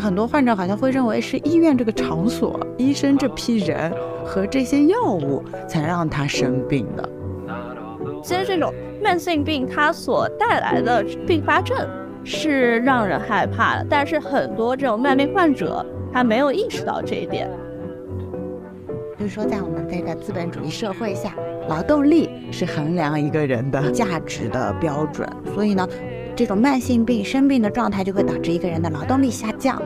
是很多患者好像会认为是医院这个场所、医生这批人和这些药物才让他生病的。其实这种慢性病它所带来的并发症是让人害怕的，但是很多这种慢病患者他没有意识到这一点。就是说，在我们这个资本主义社会下，劳动力是衡量一个人的价值的标准，所以呢。这种慢性病生病的状态就会导致一个人的劳动力下降。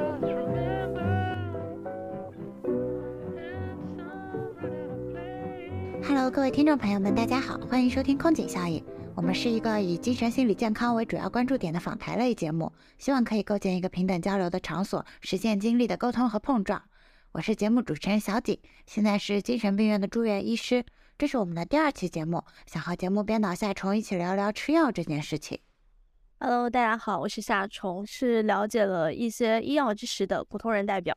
Hello，各位听众朋友们，大家好，欢迎收听空警效应。我们是一个以精神心理健康为主要关注点的访谈类节目，希望可以构建一个平等交流的场所，实现经历的沟通和碰撞。我是节目主持人小景，现在是精神病院的住院医师。这是我们的第二期节目，想和节目编导夏虫一起聊聊吃药这件事情。Hello，大家好，我是夏虫，是了解了一些医药知识的普通人代表。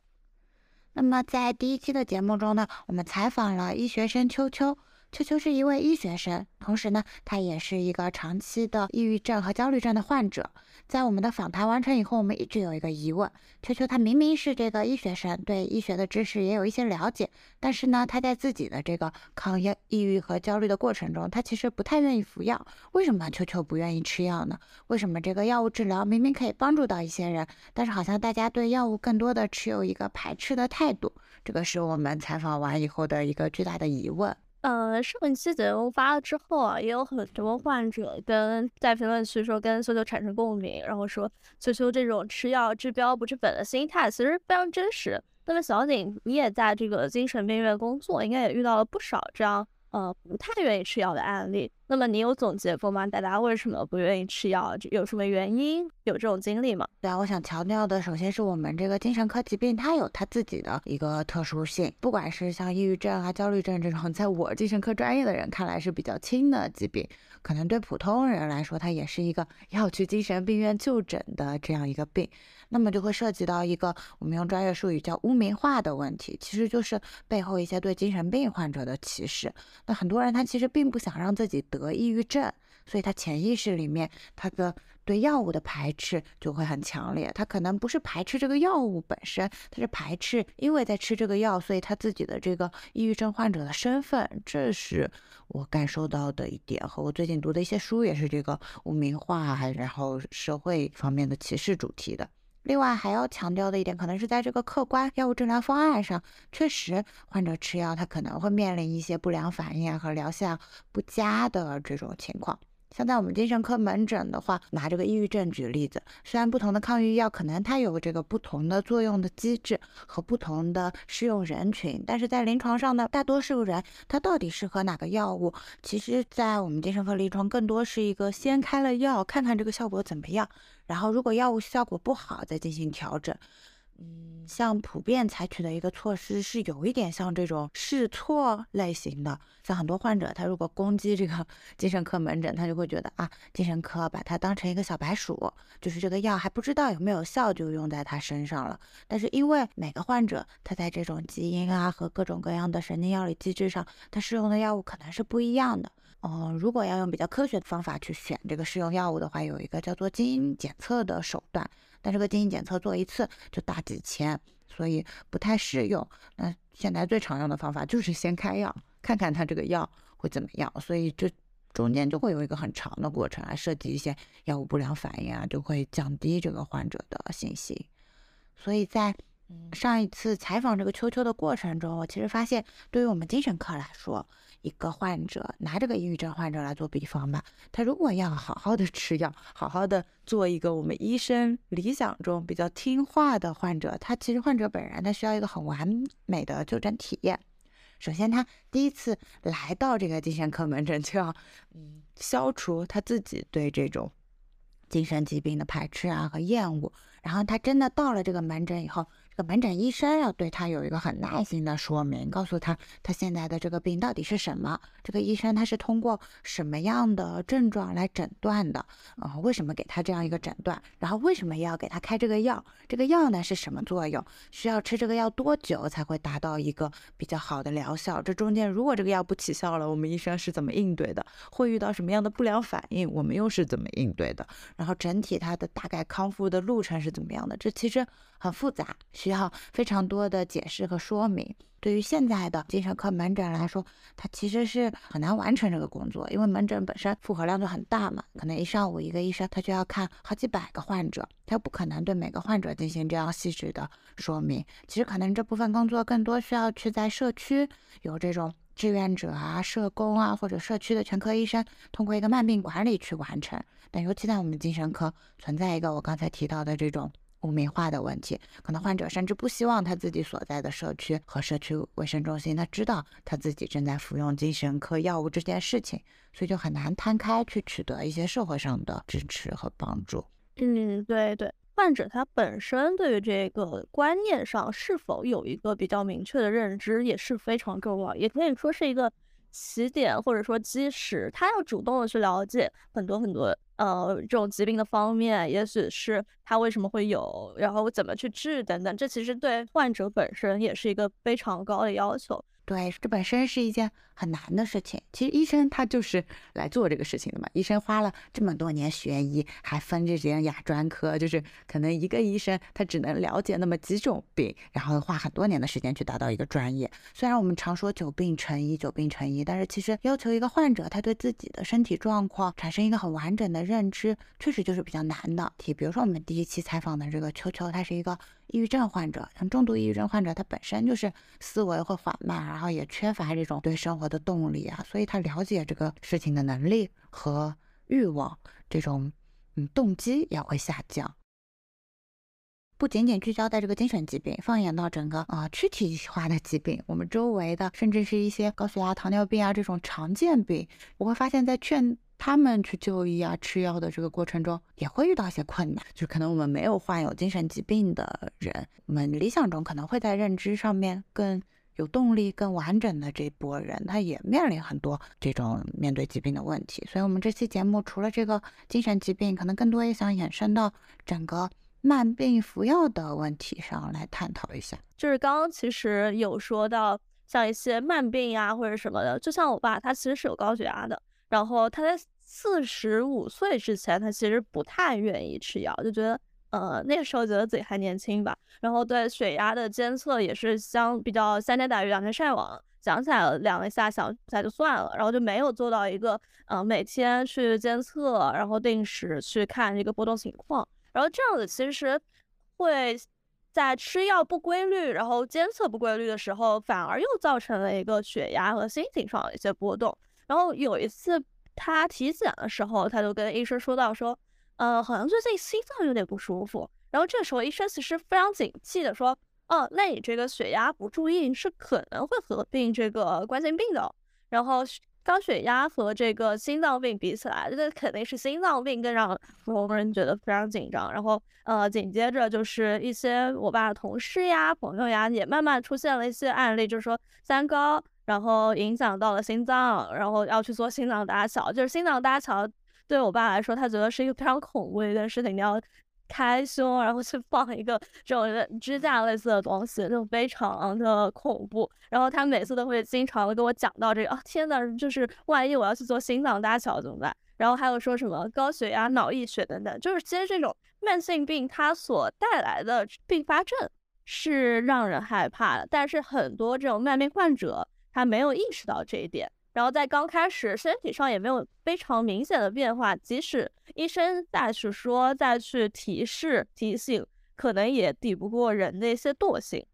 那么在第一期的节目中呢，我们采访了医学生秋秋。秋秋是一位医学生，同时呢，他也是一个长期的抑郁症和焦虑症的患者。在我们的访谈完成以后，我们一直有一个疑问：秋秋他明明是这个医学生，对医学的知识也有一些了解，但是呢，他在自己的这个抗抑抑郁和焦虑的过程中，他其实不太愿意服药。为什么秋秋不愿意吃药呢？为什么这个药物治疗明明可以帮助到一些人，但是好像大家对药物更多的持有一个排斥的态度？这个是我们采访完以后的一个巨大的疑问。嗯，上一期节目发了之后啊，也有很多患者跟在评论区说跟秋秋产生共鸣，然后说秋秋这种吃药治标不治本的心态其实非常真实。那么小景，你也在这个精神病院工作，应该也遇到了不少这样。呃，不太愿意吃药的案例，那么你有总结过吗？大家为什么不愿意吃药？有什么原因？有这种经历吗？对啊，我想强调的，首先是我们这个精神科疾病，它有它自己的一个特殊性。不管是像抑郁症啊、焦虑症这种，在我精神科专业的人看来是比较轻的疾病，可能对普通人来说，它也是一个要去精神病院就诊的这样一个病。那么就会涉及到一个我们用专业术语叫污名化的问题，其实就是背后一些对精神病患者的歧视。那很多人他其实并不想让自己得抑郁症，所以他潜意识里面他的对药物的排斥就会很强烈。他可能不是排斥这个药物本身，他是排斥因为在吃这个药，所以他自己的这个抑郁症患者的身份。这是我感受到的一点，和我最近读的一些书也是这个污名化，还然后社会方面的歧视主题的。另外还要强调的一点，可能是在这个客观药物治疗方案上，确实患者吃药他可能会面临一些不良反应和疗效不佳的这种情况。像在我们精神科门诊的话，拿这个抑郁症举例子，虽然不同的抗抑郁药可能它有这个不同的作用的机制和不同的适用人群，但是在临床上呢，大多数人他到底适合哪个药物，其实，在我们精神科临床更多是一个先开了药，看看这个效果怎么样，然后如果药物效果不好，再进行调整。嗯，像普遍采取的一个措施是有一点像这种试错类型的，像很多患者他如果攻击这个 精神科门诊，他就会觉得啊，精神科把它当成一个小白鼠，就是这个药还不知道有没有效就用在他身上了。但是因为每个患者他在这种基因啊和各种各样的神经药理机制上，他适用的药物可能是不一样的。嗯，如果要用比较科学的方法去选这个适用药物的话，有一个叫做基因检测的手段。但这个基因检测做一次就大几千，所以不太适用。那现在最常用的方法就是先开药，看看他这个药会怎么样。所以这中间就会有一个很长的过程，啊，涉及一些药物不良反应啊，就会降低这个患者的信心。所以在上一次采访这个秋秋的过程中，我其实发现，对于我们精神科来说，一个患者拿这个抑郁症患者来做比方吧，他如果要好好的吃药，好好的做一个我们医生理想中比较听话的患者，他其实患者本人他需要一个很完美的就诊体验。首先，他第一次来到这个精神科门诊，就要嗯消除他自己对这种精神疾病的排斥啊和厌恶。然后他真的到了这个门诊以后。个门诊医生要对他有一个很耐心的说明，告诉他他现在的这个病到底是什么。这个医生他是通过什么样的症状来诊断的？啊，为什么给他这样一个诊断？然后为什么要给他开这个药？这个药呢是什么作用？需要吃这个药多久才会达到一个比较好的疗效？这中间如果这个药不起效了，我们医生是怎么应对的？会遇到什么样的不良反应？我们又是怎么应对的？然后整体他的大概康复的路程是怎么样的？这其实很复杂，需要非常多的解释和说明。对于现在的精神科门诊来说，它其实是很难完成这个工作，因为门诊本身负荷量就很大嘛，可能一上午一个医生他就要看好几百个患者，他不可能对每个患者进行这样细致的说明。其实可能这部分工作更多需要去在社区有这种志愿者啊、社工啊或者社区的全科医生通过一个慢病管理去完成。但尤其在我们精神科存在一个我刚才提到的这种。污名化的问题，可能患者甚至不希望他自己所在的社区和社区卫生中心他知道他自己正在服用精神科药物这件事情，所以就很难摊开去取得一些社会上的支持和帮助。嗯，对对，患者他本身对于这个观念上是否有一个比较明确的认知也是非常重要，也可以说是一个。起点或者说基石，他要主动的去了解很多很多呃这种疾病的方面，也许是他为什么会有，然后怎么去治等等，这其实对患者本身也是一个非常高的要求。对，这本身是一件很难的事情。其实医生他就是来做这个事情的嘛。医生花了这么多年学医，还分这些亚专科，就是可能一个医生他只能了解那么几种病，然后花很多年的时间去达到一个专业。虽然我们常说久病成医，久病成医，但是其实要求一个患者他对自己的身体状况产生一个很完整的认知，确实就是比较难的。题，比如说我们第一期采访的这个秋秋，他是一个。抑郁症患者，像重度抑郁症患者，他本身就是思维会缓慢，然后也缺乏这种对生活的动力啊，所以他了解这个事情的能力和欲望，这种嗯动机也会下降。不仅仅聚焦在这个精神疾病，放眼到整个啊躯体化的疾病，我们周围的甚至是一些高血压、糖尿病啊这种常见病，我会发现，在劝。他们去就医啊、吃药的这个过程中，也会遇到一些困难。就可能我们没有患有精神疾病的人，我们理想中可能会在认知上面更有动力、更完整的这波人，他也面临很多这种面对疾病的问题。所以，我们这期节目除了这个精神疾病，可能更多也想延伸到整个慢病服药的问题上来探讨一下。就是刚刚其实有说到，像一些慢病呀或者什么的，就像我爸，他其实是有高血压的。然后他在四十五岁之前，他其实不太愿意吃药，就觉得，呃，那个时候觉得自己还年轻吧。然后对血压的监测也是相比较三天打鱼两天晒网，想起来了量一下，想起来就算了，然后就没有做到一个，呃，每天去监测，然后定时去看这个波动情况。然后这样子其实会在吃药不规律，然后监测不规律的时候，反而又造成了一个血压和心情上的一些波动。然后有一次他体检的时候，他就跟医生说到说，呃，好像最近心脏有点不舒服。然后这时候医生其实非常警惕的说，哦，那你这个血压不注意是可能会合并这个冠心病的。然后高血压和这个心脏病比起来，这肯定是心脏病更让普通人觉得非常紧张。然后呃，紧接着就是一些我爸的同事呀、朋友呀，也慢慢出现了一些案例，就是说三高。然后影响到了心脏，然后要去做心脏搭桥，就是心脏搭桥对我爸来说，他觉得是一个非常恐怖的一件事情。你要开胸，然后去放一个这种支架类似的东西，就非常的恐怖。然后他每次都会经常的跟我讲到这个，啊天呐，就是万一我要去做心脏搭桥怎么办？然后还有说什么高血压、脑溢血等等，就是其实这种慢性病它所带来的并发症是让人害怕的。但是很多这种慢病患者。他没有意识到这一点，然后在刚开始身体上也没有非常明显的变化，即使医生再去说、再去提示、提醒，可能也抵不过人的一些惰性。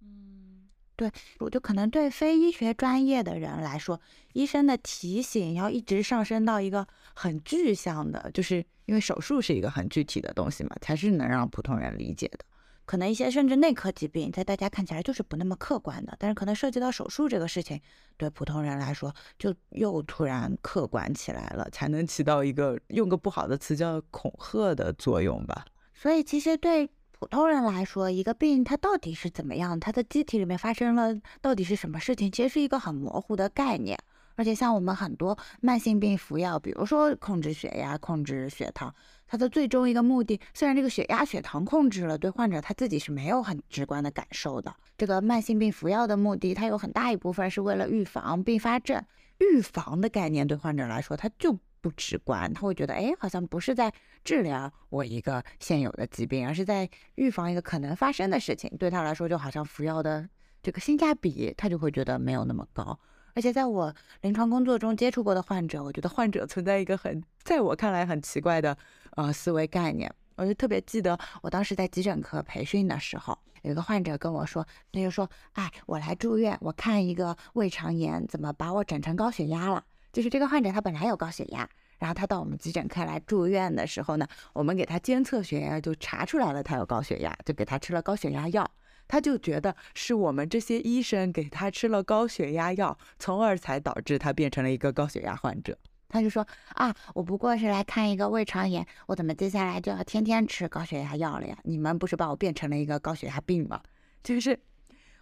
嗯，对，我就可能对非医学专业的人来说，医生的提醒要一直上升到一个很具象的，就是因为手术是一个很具体的东西嘛，才是能让普通人理解的。可能一些甚至内科疾病，在大家看起来就是不那么客观的，但是可能涉及到手术这个事情，对普通人来说就又突然客观起来了，才能起到一个用个不好的词叫恐吓的作用吧。所以其实对。普通人来说，一个病它到底是怎么样，它的机体里面发生了到底是什么事情，其实是一个很模糊的概念。而且像我们很多慢性病服药，比如说控制血压、控制血糖，它的最终一个目的，虽然这个血压、血糖控制了，对患者他自己是没有很直观的感受的。这个慢性病服药的目的，它有很大一部分是为了预防并发症。预防的概念对患者来说，他就不直观，他会觉得，哎，好像不是在治疗我一个现有的疾病，而是在预防一个可能发生的事情。对他来说，就好像服药的这个性价比，他就会觉得没有那么高。而且在我临床工作中接触过的患者，我觉得患者存在一个很，在我看来很奇怪的呃思维概念。我就特别记得我当时在急诊科培训的时候，有一个患者跟我说，他就说，哎，我来住院，我看一个胃肠炎，怎么把我整成高血压了？就是这个患者他本来有高血压，然后他到我们急诊科来住院的时候呢，我们给他监测血压，就查出来了他有高血压，就给他吃了高血压药。他就觉得是我们这些医生给他吃了高血压药，从而才导致他变成了一个高血压患者。他就说啊，我不过是来看一个胃肠炎，我怎么接下来就要天天吃高血压药了呀？你们不是把我变成了一个高血压病吗？就是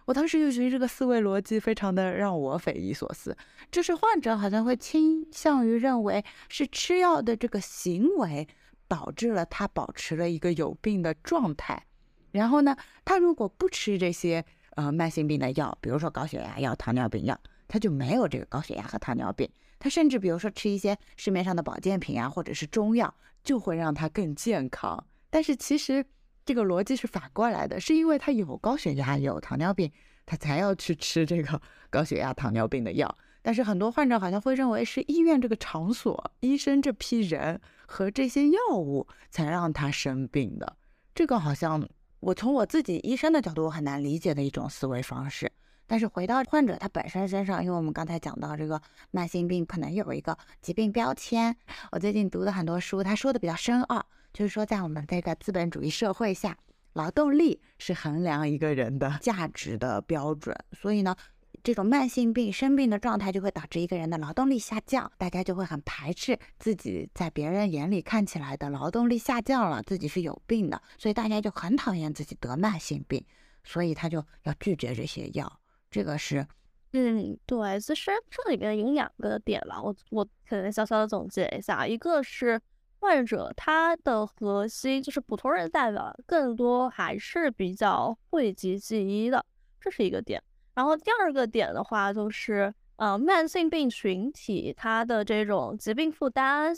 我当时就觉得这个思维逻辑非常的让我匪夷所思，就是患者好像会倾向于认为是吃药的这个行为导致了他保持了一个有病的状态。然后呢，他如果不吃这些呃慢性病的药，比如说高血压药、糖尿病药，他就没有这个高血压和糖尿病。他甚至比如说吃一些市面上的保健品啊，或者是中药，就会让他更健康。但是其实这个逻辑是反过来的，是因为他有高血压、有糖尿病，他才要去吃这个 高血压、糖尿病的药。但是很多患者好像会认为是医院这个场所、医生这批人和这些药物才让他生病的。这个好像。我从我自己医生的角度，我很难理解的一种思维方式。但是回到患者他本身身上，因为我们刚才讲到这个慢性病可能有一个疾病标签。我最近读的很多书，他说的比较深奥，就是说在我们这个资本主义社会下，劳动力是衡量一个人的价值的标准。所以呢。这种慢性病生病的状态就会导致一个人的劳动力下降，大家就会很排斥自己在别人眼里看起来的劳动力下降了，自己是有病的，所以大家就很讨厌自己得慢性病，所以他就要拒绝这些药。这个是，嗯，对，其实这里面有两个点吧，我我可能小小的总结一下，一个是患者他的核心就是普通人代表更多还是比较讳疾忌医的，这是一个点。然后第二个点的话，就是，呃，慢性病群体他的这种疾病负担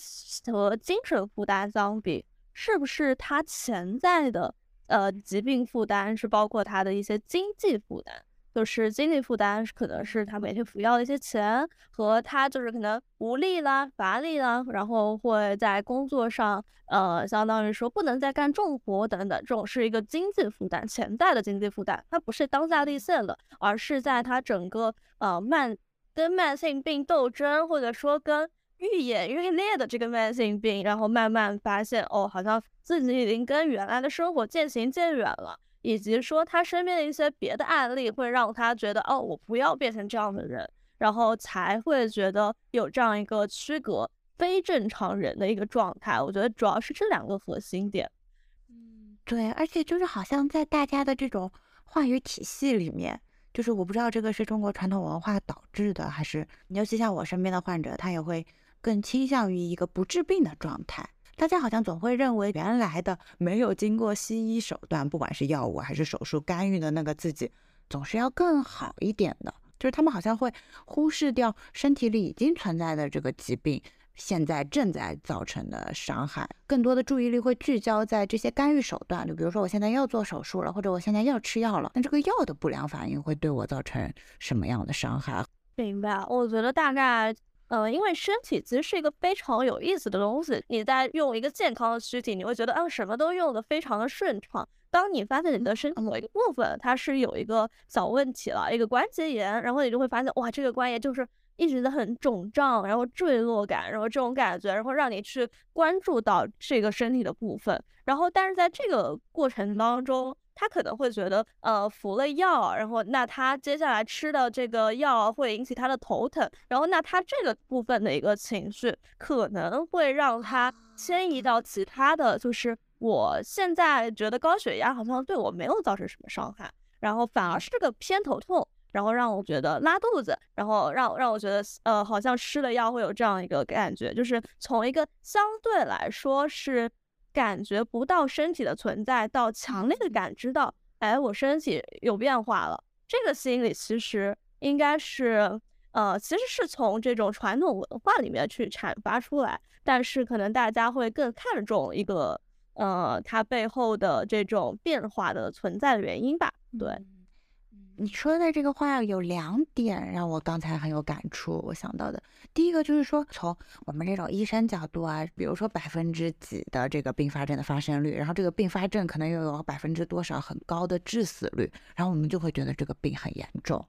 和精神负担相比，是不是他潜在的呃疾病负担是包括他的一些经济负担？就是经济负担可能是他每天服药的一些钱，和他就是可能无力啦、乏力啦，然后会在工作上，呃，相当于说不能再干重活等等，这种是一个经济负担，潜在的经济负担，它不是当下立现的，而是在他整个呃慢跟慢性病斗争，或者说跟愈演愈烈的这个慢性病，然后慢慢发现哦，好像自己已经跟原来的生活渐行渐远了。以及说他身边的一些别的案例，会让他觉得哦，我不要变成这样的人，然后才会觉得有这样一个区隔非正常人的一个状态。我觉得主要是这两个核心点。嗯，对，而且就是好像在大家的这种话语体系里面，就是我不知道这个是中国传统文化导致的，还是尤其像我身边的患者，他也会更倾向于一个不治病的状态。大家好像总会认为原来的没有经过西医手段，不管是药物还是手术干预的那个自己，总是要更好一点的。就是他们好像会忽视掉身体里已经存在的这个疾病，现在正在造成的伤害，更多的注意力会聚焦在这些干预手段。就比如说我现在要做手术了，或者我现在要吃药了，那这个药的不良反应会对我造成什么样的伤害？明白，我觉得大概。呃，因为身体其实是一个非常有意思的东西。你在用一个健康的躯体，你会觉得啊，什么都用的非常的顺畅。当你发现你的身体某一个部分它是有一个小问题了，一个关节炎，然后你就会发现哇，这个关节就是一直在很肿胀，然后坠落感，然后这种感觉，然后让你去关注到这个身体的部分。然后，但是在这个过程当中，他可能会觉得，呃，服了药，然后那他接下来吃的这个药会引起他的头疼，然后那他这个部分的一个情绪可能会让他迁移到其他的就是我现在觉得高血压好像对我没有造成什么伤害，然后反而是个偏头痛，然后让我觉得拉肚子，然后让让我觉得呃好像吃了药会有这样一个感觉，就是从一个相对来说是感觉不到身体的存在，到强烈的感知到，哎，我身体有变化了。这个心理其实应该是呃，其实是从这种传统文化里面去阐发出来，但是可能大家会更看重一个。呃，它背后的这种变化的存在的原因吧。对，你说的这个话有两点让我刚才很有感触。我想到的第一个就是说，从我们这种医生角度啊，比如说百分之几的这个并发症的发生率，然后这个并发症可能又有百分之多少很高的致死率，然后我们就会觉得这个病很严重。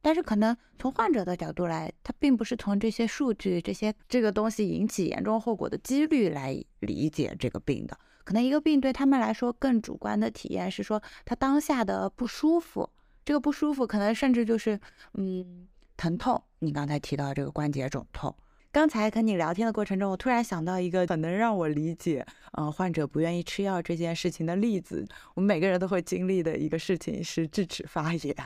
但是可能从患者的角度来，他并不是从这些数据、这些这个东西引起严重后果的几率来理解这个病的。可能一个病对他们来说更主观的体验是说他当下的不舒服，这个不舒服可能甚至就是嗯疼痛。你刚才提到这个关节肿痛，刚才跟你聊天的过程中，我突然想到一个很能让我理解嗯患者不愿意吃药这件事情的例子。我们每个人都会经历的一个事情是智齿发炎。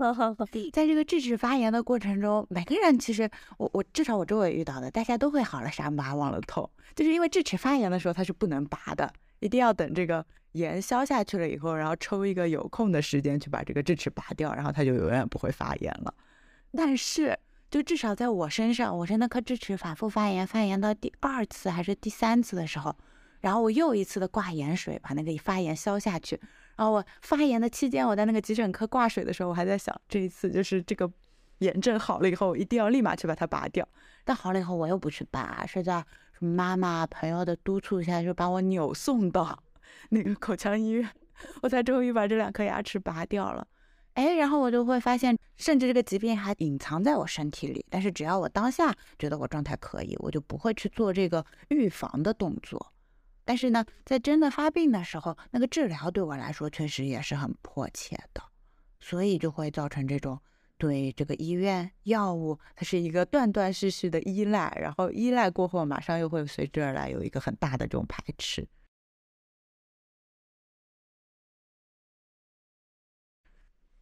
在这个智齿发炎的过程中，每个人其实我我至少我周围遇到的，大家都会好了伤疤忘了痛，就是因为智齿发炎的时候它是不能拔的，一定要等这个炎消下去了以后，然后抽一个有空的时间去把这个智齿拔掉，然后它就永远不会发炎了。但是就至少在我身上，我是那颗智齿反复发炎，发炎到第二次还是第三次的时候，然后我又一次的挂盐水把那个发炎消下去。然后我发炎的期间，我在那个急诊科挂水的时候，我还在想，这一次就是这个炎症好了以后，一定要立马去把它拔掉。但好了以后，我又不去拔，是在妈妈朋友的督促下，就把我扭送到那个口腔医院，我才终于把这两颗牙齿拔掉了。哎，然后我就会发现，甚至这个疾病还隐藏在我身体里，但是只要我当下觉得我状态可以，我就不会去做这个预防的动作。但是呢，在真的发病的时候，那个治疗对我来说确实也是很迫切的，所以就会造成这种对这个医院药物，它是一个断断续续的依赖，然后依赖过后，马上又会随之而来有一个很大的这种排斥。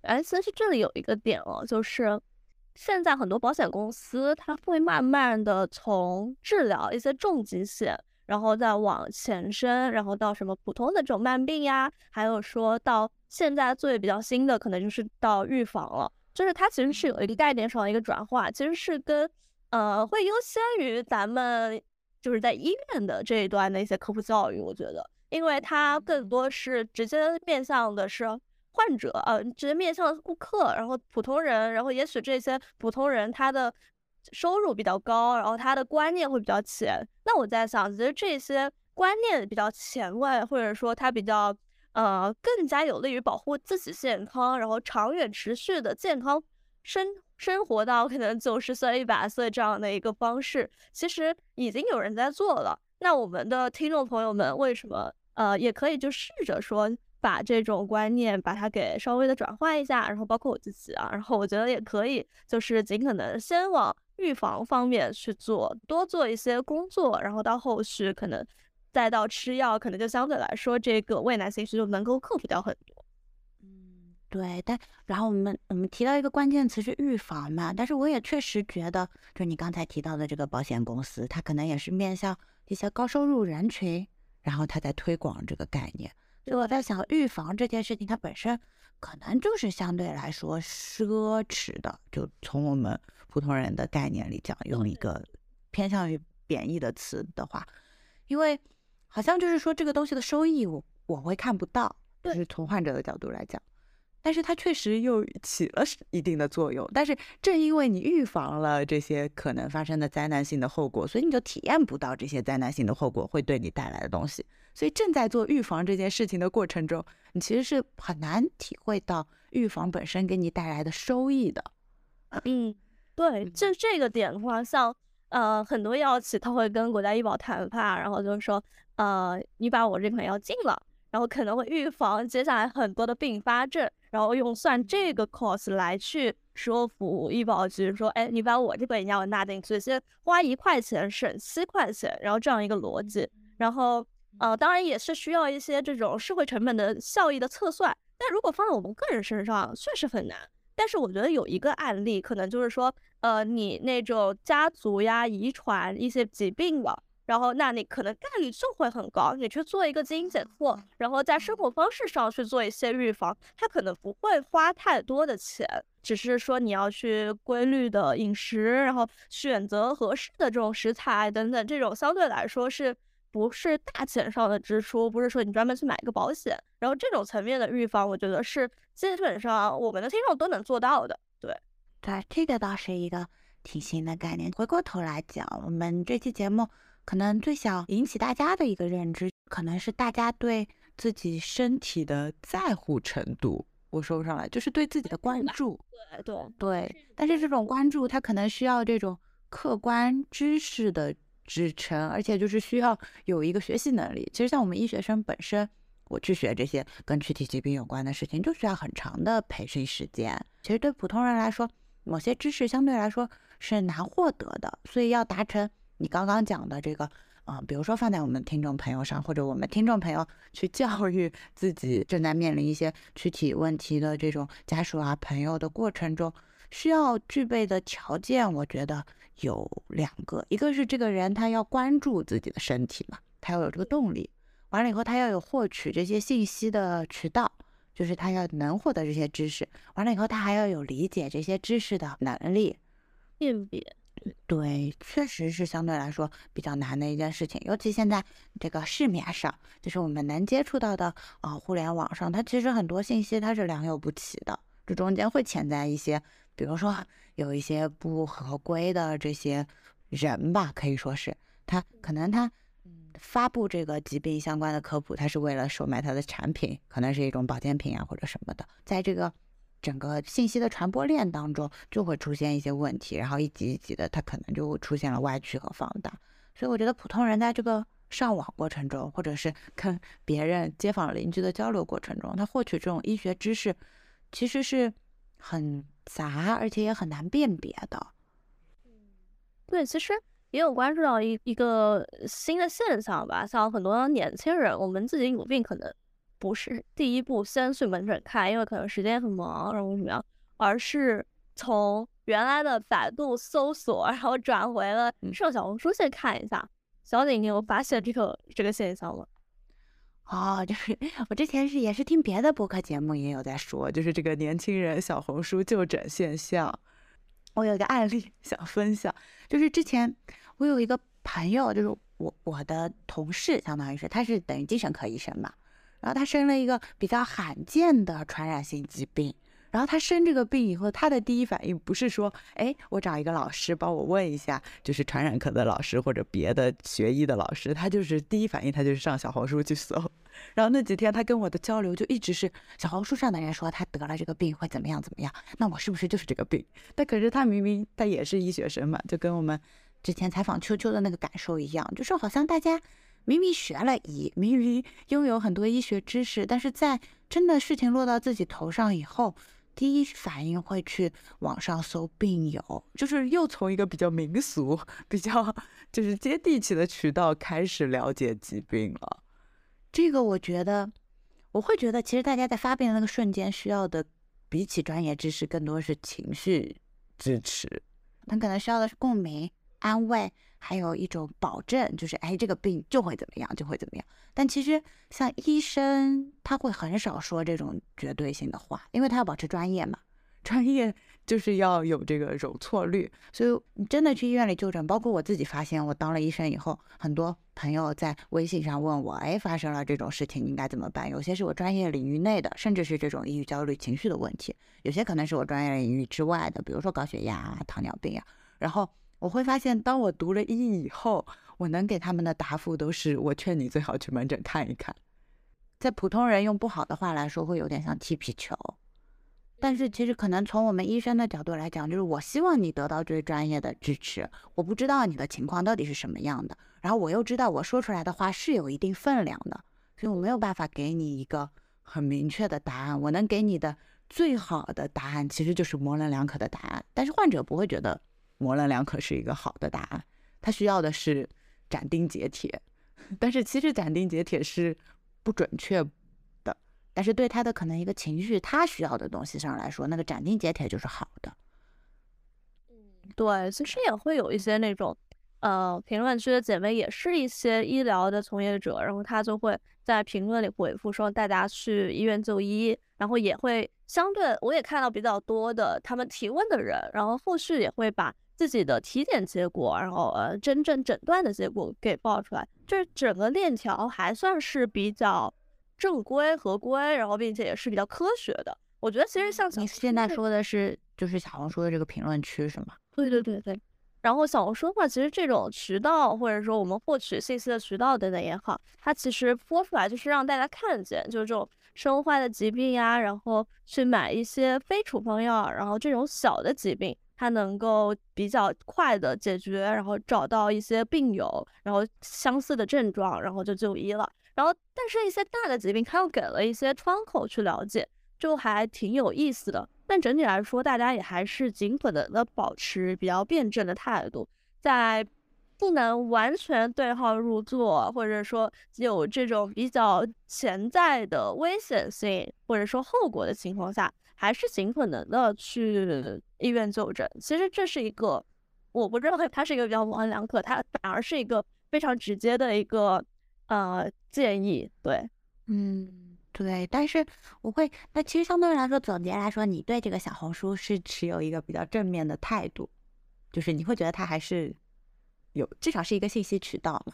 哎，其实这里有一个点哦，就是现在很多保险公司，它会慢慢的从治疗一些重疾险。然后再往前伸，然后到什么普通的这种慢病呀，还有说到现在最比较新的，可能就是到预防了。就是它其实是有一个概念上的一个转化，其实是跟呃会优先于咱们就是在医院的这一段的一些科普教育。我觉得，因为它更多是直接面向的是患者，呃，直接面向顾客，然后普通人，然后也许这些普通人他的。收入比较高，然后他的观念会比较浅。那我在想，其实这些观念比较前卫，或者说他比较呃更加有利于保护自己健康，然后长远持续的健康生生活到可能九十岁、一百岁这样的一个方式，其实已经有人在做了。那我们的听众朋友们，为什么呃也可以就试着说把这种观念把它给稍微的转换一下，然后包括我自己啊，然后我觉得也可以就是尽可能先往。预防方面去做，多做一些工作，然后到后续可能再到吃药，可能就相对来说这个畏难情绪就能够克服掉很多。嗯，对。但然后我们我们提到一个关键词是预防嘛，但是我也确实觉得，就你刚才提到的这个保险公司，它可能也是面向一些高收入人群，然后它在推广这个概念。所以我在想，预防这件事情它本身可能就是相对来说奢侈的，就从我们。普通人的概念里讲，用一个偏向于贬义的词的话，因为好像就是说这个东西的收益我我会看不到，就是从患者的角度来讲，但是它确实又 起了一定的作用。但是正因为你预防了这些可能发生的灾难性的后果，所以你就体验不到这些灾难性的后果会对你带来的东西。所以正在做预防这件事情的过程中，你其实是很难体会到预防本身给你带来的收益的。嗯。对，就这个点的话，像呃很多药企，他会跟国家医保谈判，然后就是说，呃，你把我这款药禁了，然后可能会预防接下来很多的并发症，然后用算这个 cost 来去说服医保局说，哎，你把我这个药纳进去，先花一块钱省七块钱，然后这样一个逻辑，然后呃，当然也是需要一些这种社会成本的效益的测算。但如果放在我们个人身上，确实很难。但是我觉得有一个案例，可能就是说，呃，你那种家族呀、遗传一些疾病的，然后那你可能概率就会很高。你去做一个基因检测，然后在生活方式上去做一些预防，它可能不会花太多的钱，只是说你要去规律的饮食，然后选择合适的这种食材等等，这种相对来说是。不是大钱上的支出，不是说你专门去买一个保险，然后这种层面的预防，我觉得是基本上我们的听众都能做到的。对，对，这个倒是一个挺新的概念。回过头来讲，我们这期节目可能最想引起大家的一个认知，可能是大家对自己身体的在乎程度，我说不上来，就是对自己的关注。对对对，但是这种关注，它可能需要这种客观知识的。支撑，而且就是需要有一个学习能力。其实像我们医学生本身，我去学这些跟躯体疾病有关的事情，就需要很长的培训时间。其实对普通人来说，某些知识相对来说是难获得的，所以要达成你刚刚讲的这个，嗯，比如说放在我们听众朋友上，或者我们听众朋友去教育自己正在面临一些躯体问题的这种家属啊朋友的过程中，需要具备的条件，我觉得。有两个，一个是这个人他要关注自己的身体嘛，他要有这个动力，完了以后他要有获取这些信息的渠道，就是他要能获得这些知识，完了以后他还要有理解这些知识的能力，辨别，对，确实是相对来说比较难的一件事情，尤其现在这个市面上，就是我们能接触到的啊，互联网上，它其实很多信息它是良莠不齐的，这中间会潜在一些，比如说。有一些不合规的这些人吧，可以说是他可能他发布这个疾病相关的科普，他是为了售卖他的产品，可能是一种保健品啊或者什么的，在这个整个信息的传播链当中就会出现一些问题，然后一级一级的，他可能就会出现了歪曲和放大。所以我觉得普通人在这个上网过程中，或者是跟别人街坊邻居的交流过程中，他获取这种医学知识，其实是很。杂，而且也很难辨别的。嗯，对，其实也有关注到一一个新的现象吧，像很多年轻人，我们自己有病，可能不是第一步先去门诊看，因为可能时间很忙，然后怎么样，而是从原来的百度搜索，然后转回了上小红书先看一下。小景，你有发现这个这个现象吗？哦，就是我之前是也是听别的播客节目也有在说，就是这个年轻人小红书就诊现象。我有一个案例想分享，就是之前我有一个朋友，就是我我的同事，相当于是他是等于精神科医生嘛，然后他生了一个比较罕见的传染性疾病。然后他生这个病以后，他的第一反应不是说，哎，我找一个老师帮我问一下，就是传染科的老师或者别的学医的老师，他就是第一反应，他就是上小红书去搜。然后那几天他跟我的交流就一直是小红书上的人说他得了这个病会怎么样怎么样，那我是不是就是这个病？但可是他明明他也是医学生嘛，就跟我们之前采访秋秋的那个感受一样，就是好像大家明明学了医，明明拥有很多医学知识，但是在真的事情落到自己头上以后。第一反应会去网上搜病友，就是又从一个比较民俗、比较就是接地气的渠道开始了解疾病了。这个我觉得，我会觉得，其实大家在发病的那个瞬间需要的，比起专业知识，更多是情绪支持。他可能需要的是共鸣、安慰。还有一种保证，就是哎，这个病就会怎么样，就会怎么样。但其实像医生，他会很少说这种绝对性的话，因为他要保持专业嘛。专业就是要有这个容错率，所以你真的去医院里就诊，包括我自己发现，我当了医生以后，很多朋友在微信上问我，哎，发生了这种事情应该怎么办？有些是我专业领域内的，甚至是这种抑郁、焦虑、情绪的问题；有些可能是我专业领域之外的，比如说高血压、糖尿病呀，然后。我会发现，当我读了医以后，我能给他们的答复都是：我劝你最好去门诊看一看。在普通人用不好的话来说，会有点像踢皮球。但是其实可能从我们医生的角度来讲，就是我希望你得到最专业的支持。我不知道你的情况到底是什么样的，然后我又知道我说出来的话是有一定分量的，所以我没有办法给你一个很明确的答案。我能给你的最好的答案，其实就是模棱两可的答案。但是患者不会觉得。模棱两可是一个好的答案，他需要的是斩钉截铁。但是其实斩钉截铁是不准确的。但是对他的可能一个情绪，他需要的东西上来说，那个斩钉截铁就是好的。嗯，对，其实也会有一些那种，呃，评论区的姐妹也是一些医疗的从业者，然后他就会在评论里回复说带大家去医院就医，然后也会相对我也看到比较多的他们提问的人，然后后续也会把。自己的体检结果，然后呃，真正诊断的结果给报出来，就是整个链条还算是比较正规合规，然后并且也是比较科学的。我觉得其实像你现在说的是，就是小红书的这个评论区是吗？对对对对。然后小红书的话，其实这种渠道或者说我们获取信息的渠道等等也好，它其实播出来就是让大家看见，就是这种生化的疾病呀，然后去买一些非处方药，然后这种小的疾病。它能够比较快的解决，然后找到一些病友，然后相似的症状，然后就就医了。然后，但是一些大的疾病，它又给了一些窗口去了解，就还挺有意思的。但整体来说，大家也还是尽可能的保持比较辩证的态度，在不能完全对号入座，或者说有这种比较潜在的危险性或者说后果的情况下。还是尽可能的去医院就诊。其实这是一个，我不认为它是一个比较模棱两可，它反而是一个非常直接的一个呃建议。对，嗯，对。但是我会，那其实相对来说，总结来说，你对这个小红书是持有一个比较正面的态度，就是你会觉得它还是有至少是一个信息渠道嘛？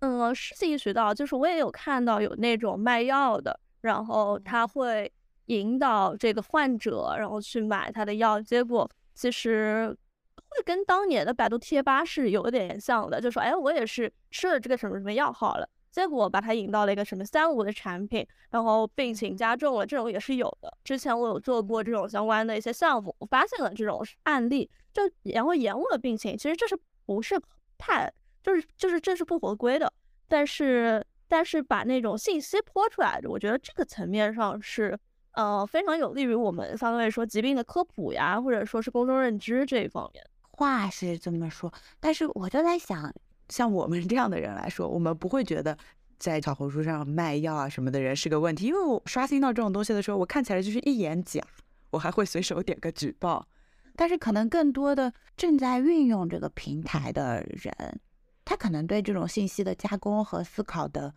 嗯，是信息渠道。就是我也有看到有那种卖药的，然后他会。引导这个患者，然后去买他的药，结果其实会跟当年的百度贴吧是有点像的，就说，哎，我也是吃了这个什么什么药好了，结果把它引到了一个什么三无的产品，然后病情加重了，这种也是有的。之前我有做过这种相关的一些项目，我发现了这种案例，就然后延误了病情，其实这是不是太，就是就是这是不合规的，但是但是把那种信息泼出来，我觉得这个层面上是。呃，非常有利于我们相对来说疾病的科普呀，或者说是公众认知这一方面。话是这么说，但是我就在想，像我们这样的人来说，我们不会觉得在小红书上卖药啊什么的人是个问题，因为我刷新到这种东西的时候，我看起来就是一眼假，我还会随手点个举报。但是可能更多的正在运用这个平台的人，他可能对这种信息的加工和思考的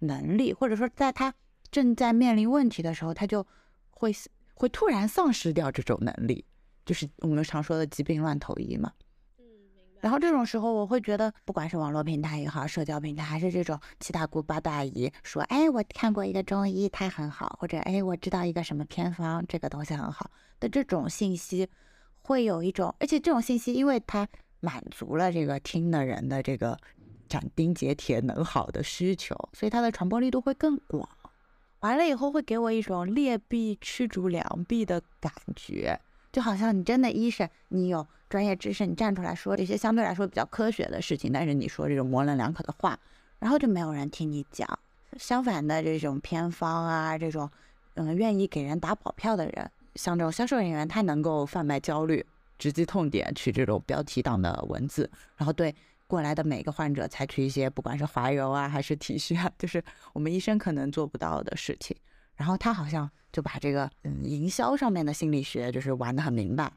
能力，或者说在他正在面临问题的时候，他就。会会突然丧失掉这种能力，就是我们常说的疾病乱投医嘛。嗯。然后这种时候，我会觉得，不管是网络平台也好，社交平台，还是这种七大姑八大姨说，哎，我看过一个中医，他很好，或者哎，我知道一个什么偏方，这个东西很好的这种信息，会有一种，而且这种信息，因为它满足了这个听的人的这个斩钉截铁能好的需求，所以它的传播力度会更广。完了以后会给我一种劣币驱逐良币的感觉，就好像你真的医生，你有专业知识，你站出来说这些相对来说比较科学的事情，但是你说这种模棱两可的话，然后就没有人听你讲。相反的这种偏方啊，这种嗯愿意给人打保票的人，像这种销售人员，他能够贩卖焦虑、直击痛点，取这种标题党的文字，然后对。过来的每个患者采取一些，不管是滑油啊还是体恤啊，就是我们医生可能做不到的事情。然后他好像就把这个嗯营销上面的心理学就是玩得很明白，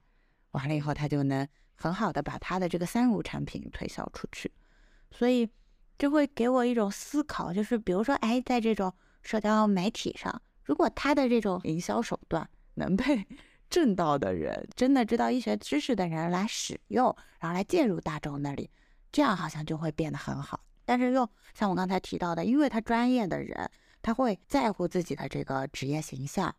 完了以后他就能很好的把他的这个三无产品推销出去。所以就会给我一种思考，就是比如说哎，在这种社交媒体上，如果他的这种营销手段能被 正道的人、真的知道医学知识的人来使用，然后来介入大众那里。这样好像就会变得很好，但是又像我刚才提到的，因为他专业的人，他会在乎自己的这个职业形象，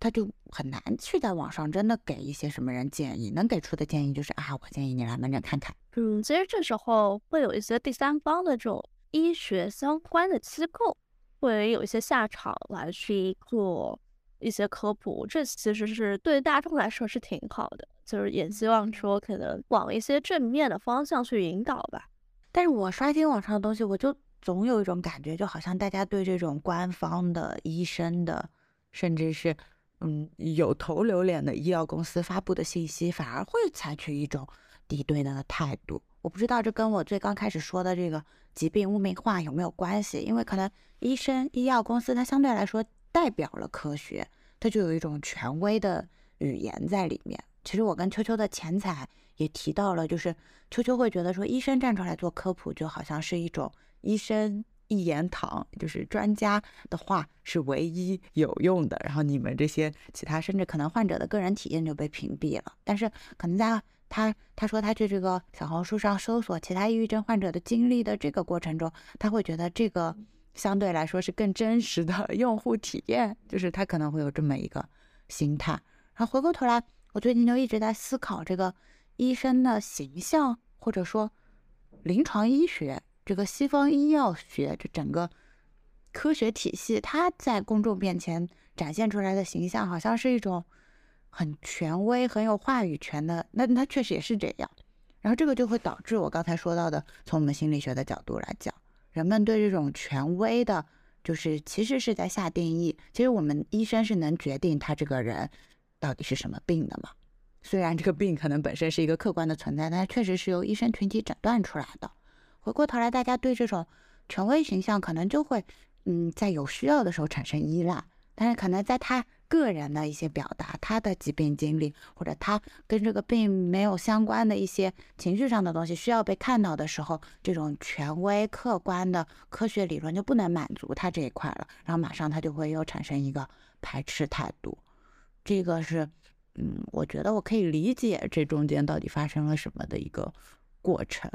他就很难去在网上真的给一些什么人建议，能给出的建议就是啊，我建议你来门诊看看。嗯，其实这时候会有一些第三方的这种医学相关的机构，会有一些下场来去做一些科普，这其实是对大众来说是挺好的。就是也希望说，可能往一些正面的方向去引导吧。但是我刷新网上的东西，我就总有一种感觉，就好像大家对这种官方的医生的，甚至是嗯有头有脸的医药公司发布的信息，反而会采取一种敌对的态度。我不知道这跟我最刚开始说的这个疾病污名化有没有关系？因为可能医生、医药公司它相对来说代表了科学，它就有一种权威的语言在里面。其实我跟秋秋的前采也提到了，就是秋秋会觉得说，医生站出来做科普，就好像是一种医生一言堂，就是专家的话是唯一有用的，然后你们这些其他，甚至可能患者的个人体验就被屏蔽了。但是可能在他他说他去这个小红书上搜索其他抑郁症患者的经历的这个过程中，他会觉得这个相对来说是更真实的 用户体验，就是他可能会有这么一个心态。然后回过头来，我最近就一直在思考这个医生的形象，或者说临床医学这个西方医药学这整个科学体系，它在公众面前展现出来的形象，好像是一种。很权威、很有话语权的，那它确实也是这样。然后这个就会导致我刚才说到的，从我们心理学的角度来讲，人们对这种权威的，就是其实是在下定义。其实我们医生是能决定他这个人到底是什么病的嘛？虽然这个病可能本身是一个客观的存在，但确实是由医生群体诊断出来的。回过头来，大家对这种权威形象可能就会，嗯，在有需要的时候产生依赖，但是可能在他。个人的一些表达，他的疾病经历，或者他跟这个病没有相关的一些情绪上的东西需要被看到的时候，这种权威、客观的科学理论就不能满足他这一块了，然后马上他就会又产生一个排斥态度。这个是，嗯，我觉得我可以理解这中间到底发生了什么的一个过程。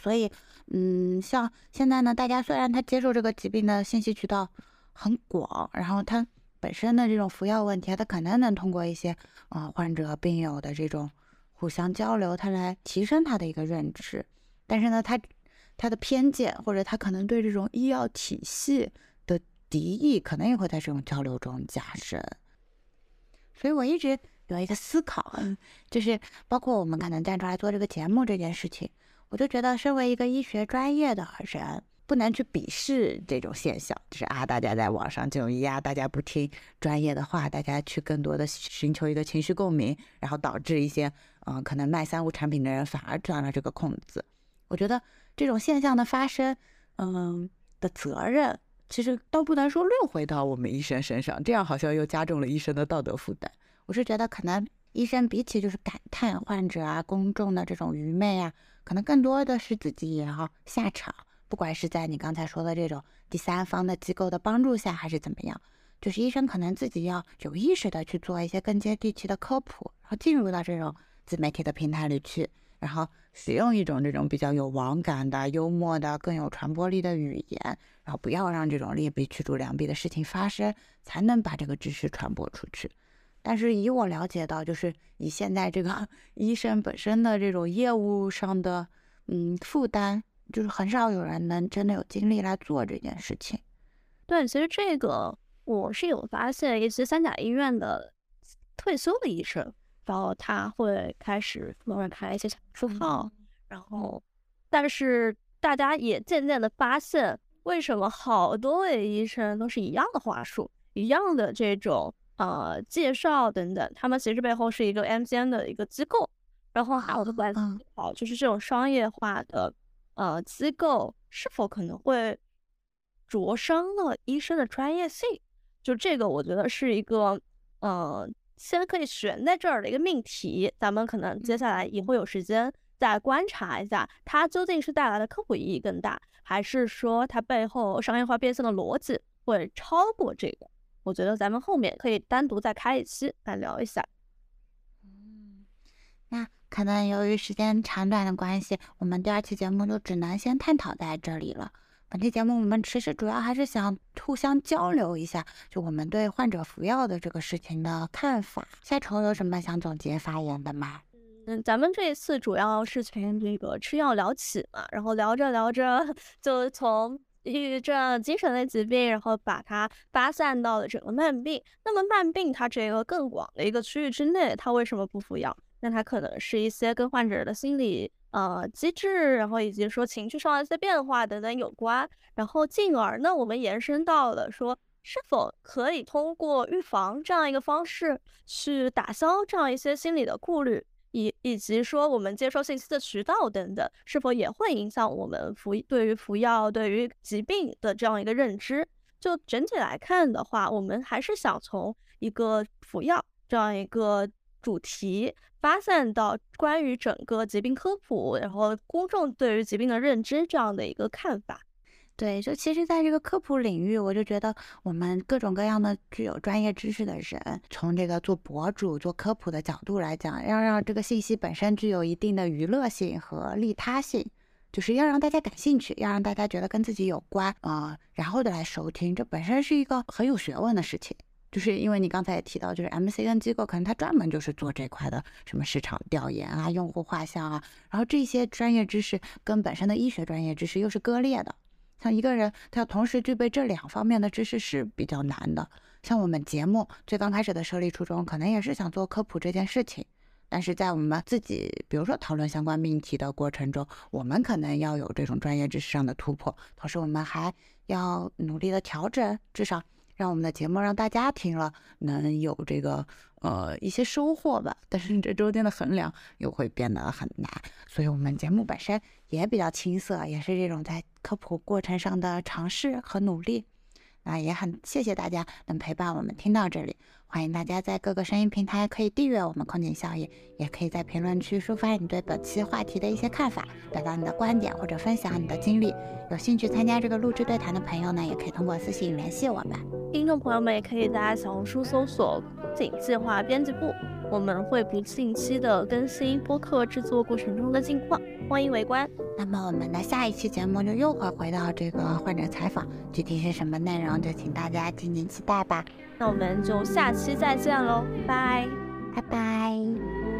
所以，嗯，像现在呢，大家虽然他接受这个疾病的信息渠道很广，然后他。本身的这种服药问题，他可能能通过一些啊患者病友的这种互相交流，他来提升他的一个认知。但是呢，他他的偏见或者他可能对这种医药体系的敌意，可能也会在这种交流中加深。所以我一直有一个思考，就是包括我们可能站出来做这个节目这件事情，我就觉得身为一个医学专业的人。不能去鄙视这种现象，就是啊，大家在网上就医啊，大家不听专业的话，大家去更多的寻求一个情绪共鸣，然后导致一些嗯，可能卖三无产品的人反而钻了这个空子。我觉得这种现象的发生，嗯，的责任其实都不能说落回到我们医生身上，这样好像又加重了医生的道德负担。我是觉得可能医生比起就是感叹患者啊、公众的这种愚昧啊，可能更多的是自己也要下场。不管是在你刚才说的这种第三方的机构的帮助下，还是怎么样，就是医生可能自己要有意识的去做一些更接地气的科普，然后进入到这种自媒体的平台里去，然后使用一种这种比较有网感的、幽默的、更有传播力的语言，然后不要让这种劣币驱逐良币的事情发生，才能把这个知识传播出去。但是以我了解到，就是以现在这个 医生本身的这种业务上的嗯负担。就是很少有人能真的有精力来做这件事情。对，其实这个我是有发现，一些三甲医院的退休的医生，然后他会开始慢慢开一些小书号，然后，但是大家也渐渐的发现，为什么好多位医生都是一样的话术，一样的这种呃介绍等等，他们其实背后是一个 MCN 的一个机构，然后还有的在思考，就是这种商业化的。呃，机构是否可能会灼伤了医生的专业性？就这个，我觉得是一个呃，先可以悬在这儿的一个命题。咱们可能接下来也会有时间再观察一下，它究竟是带来的科普意义更大，还是说它背后商业化变现的逻辑会超过这个？我觉得咱们后面可以单独再开一期来聊一下。可能由于时间长短的关系，我们第二期节目就只能先探讨在这里了。本期节目我们其实主要还是想互相交流一下，就我们对患者服药的这个事情的看法。夏虫有什么想总结发言的吗？嗯，咱们这一次主要是从这个吃药聊起嘛，然后聊着聊着就从抑郁症、精神类疾病，然后把它发散到了整个慢病。那么慢病它这个更广的一个区域之内，它为什么不服药？那它可能是一些跟患者的心理呃机制，然后以及说情绪上的一些变化等等有关，然后进而呢，我们延伸到了说是否可以通过预防这样一个方式去打消这样一些心理的顾虑，以以及说我们接收信息的渠道等等，是否也会影响我们服对于服药、对于疾病的这样一个认知？就整体来看的话，我们还是想从一个服药这样一个主题发散到关于整个疾病科普，然后公众对于疾病的认知这样的一个看法。对，就其实，在这个科普领域，我就觉得我们各种各样的具有专业知识的人，从这个做博主、做科普的角度来讲，要让这个信息本身具有一定的娱乐性和利他性，就是要让大家感兴趣，要让大家觉得跟自己有关啊，然后再来收听，这本身是一个很有学问的事情。就是因为你刚才也提到，就是 MCN 机构可能它专门就是做这块的，什么市场调研啊、用户画像啊，然后这些专业知识跟本身的医学专业知识又是割裂的。像一个人，他要同时具备这两方面的知识是比较难的。像我们节目最刚开始的设立初衷，可能也是想做科普这件事情，但是在我们自己，比如说讨论相关命题的过程中，我们可能要有这种专业知识上的突破，同时我们还要努力的调整，至少让我们的节目让大家听了能有这个。呃，一些收获吧，但是这中间的衡量又会变得很难，所以我们节目本身也比较青涩，也是这种在科普过程上的尝试和努力。那也很谢谢大家能陪伴我们听到这里。欢迎大家在各个声音平台可以订阅我们空警效应，也可以在评论区抒发你对本期话题的一些看法，表达你的观点或者分享你的经历。有兴趣参加这个录制对谈的朋友呢，也可以通过私信联系我们。听众朋友们也可以在小红书搜索“空警计划编辑部”，我们会不定期的更新播客制作过程中的近况，欢迎围观。那么我们的下一期节目就又会回到这个患者采访，具体是什么内容，就请大家敬请期待吧。那我们就下期再见喽，拜拜拜。